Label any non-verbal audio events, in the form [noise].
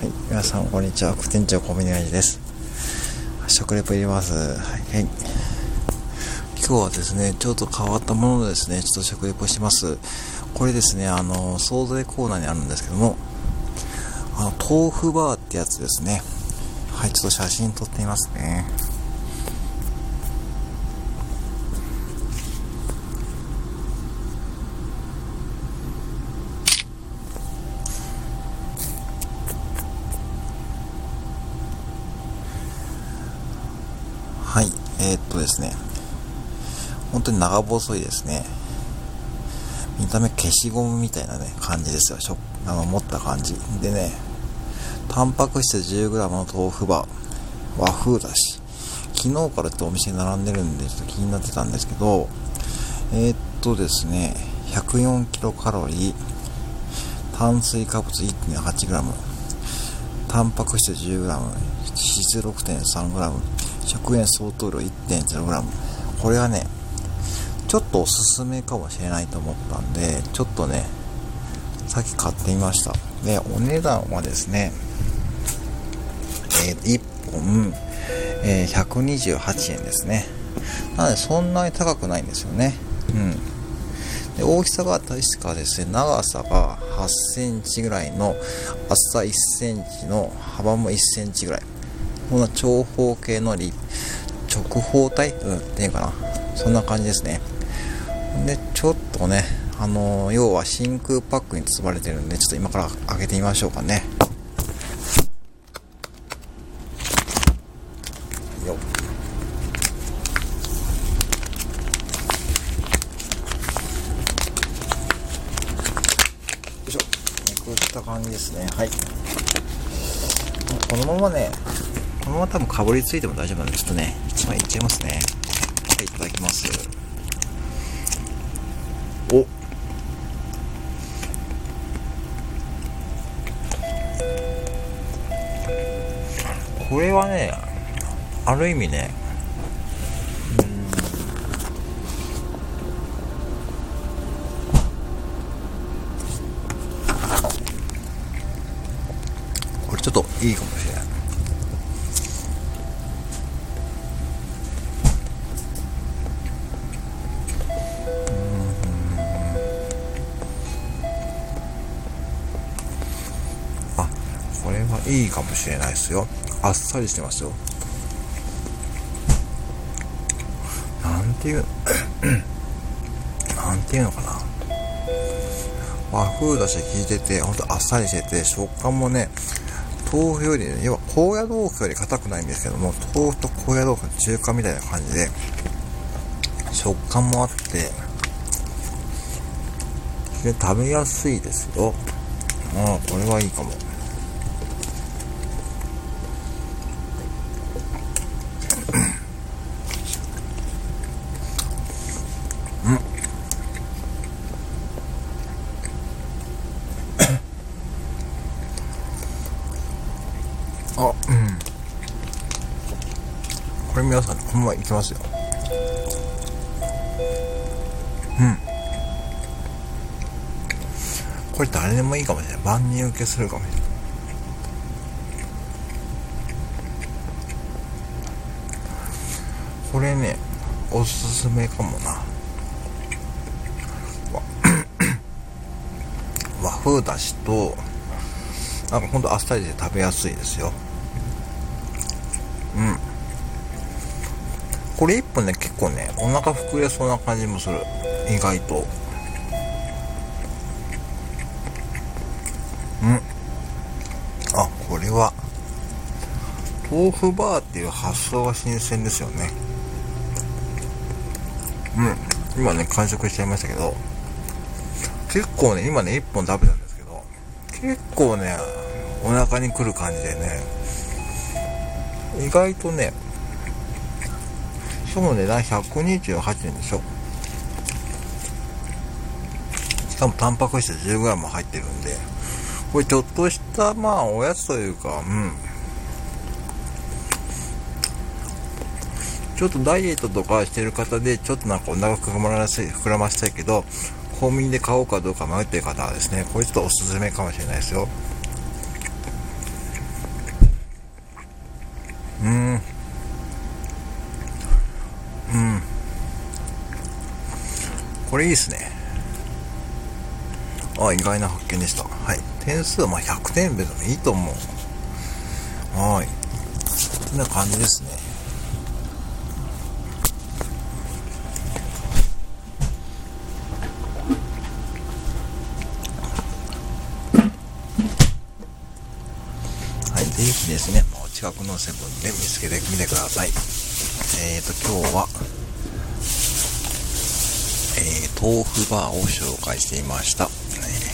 はい、皆さんこんにちは。副店長コミネガジです。食レポ入れます。はい、はい。今日はですね、ちょっと変わったものですね、ちょっと食レポします。これですね、あの、惣菜コーナーにあるんですけども、あの、豆腐バーってやつですね。はい、ちょっと写真撮ってみますね。はい、えー、っとですね、本当に長細いですね。見た目消しゴムみたいなね、感じですよ。しょあの持った感じ。でね、タンパク質 10g の豆腐バー、和風だし、昨日からってお店に並んでるんで、ちょっと気になってたんですけど、えー、っとですね、104キロカロリー、炭水化物 1.8g、タンパク質 10g、脂質 6.3g、食塩相当量 1.0g これはねちょっとおすすめかもしれないと思ったんでちょっとねさっき買ってみました。でお値段はですねえー、1本、えー、128円ですね。なのでそんなに高くないんですよね。うん。で大きさが確かですね長さが8センチぐらいの厚さ1センチの幅も1センチぐらい。この長方形の直方体？うんっていうかな。そんな感じですね。でちょっとねあの、要は真空パックに包まれてるんでちょっと今から開けてみましょうかね。よいしょ。めくった感じですね。はい。このままねこのまま多分かぶりついても大丈夫なんで、ちょっとね、1枚いっちゃいますね。はい、いただきます。おこれはね、ある意味ね、これちょっといいかもしれない。いいかもしれないですよ。あっさりしてますよ。なんていう [clears throat] なんていうのかな。和風だし効いててほんとあっさりしてて食感もね豆腐より、ね、要は高野豆腐より硬くないんですけども豆腐と高野豆腐の中華みたいな感じで食感もあってで食べやすいですよ。ああこれはいいかも。あ、うん。これ皆さん、このままいきますよ。うん。これ誰でもいいかもしれない。万人受けするかもしれない。これね、おすすめかもな。和風だしと、なんかほんとあっさりで食べやすいですよ。うん。これ1本ね、結構ね、お腹膨れそうな感じもする。意外と。うん。あ、これは、豆腐バーっていう発想が新鮮ですよね。うん。今ね、完食しちゃいましたけど、結構ね、今ね、1本食べたんですけど、結構ね、お腹にくる感じでね、意外とね、しかも値段128円でしょ。しかもタンパク質 10g も入ってるんで、これちょっとしたまあおやつというか、うん。ちょっとダイエットとかしてる方で、ちょっとなんかお腹膨らませ膨らませたいけど、コンビニで買おうかどうか迷ってる方はですね、これちょっとおすすめかもしれないですよ。れいいっすね。あ、意外な発見でした。はい。点数はまあ100点でもいいと思う。はい。こんな感じですね。はい。ぜひですね、お近くのセブンで見つけてみてください。えーと、今日は、えー、豆腐バーを紹介していました。えー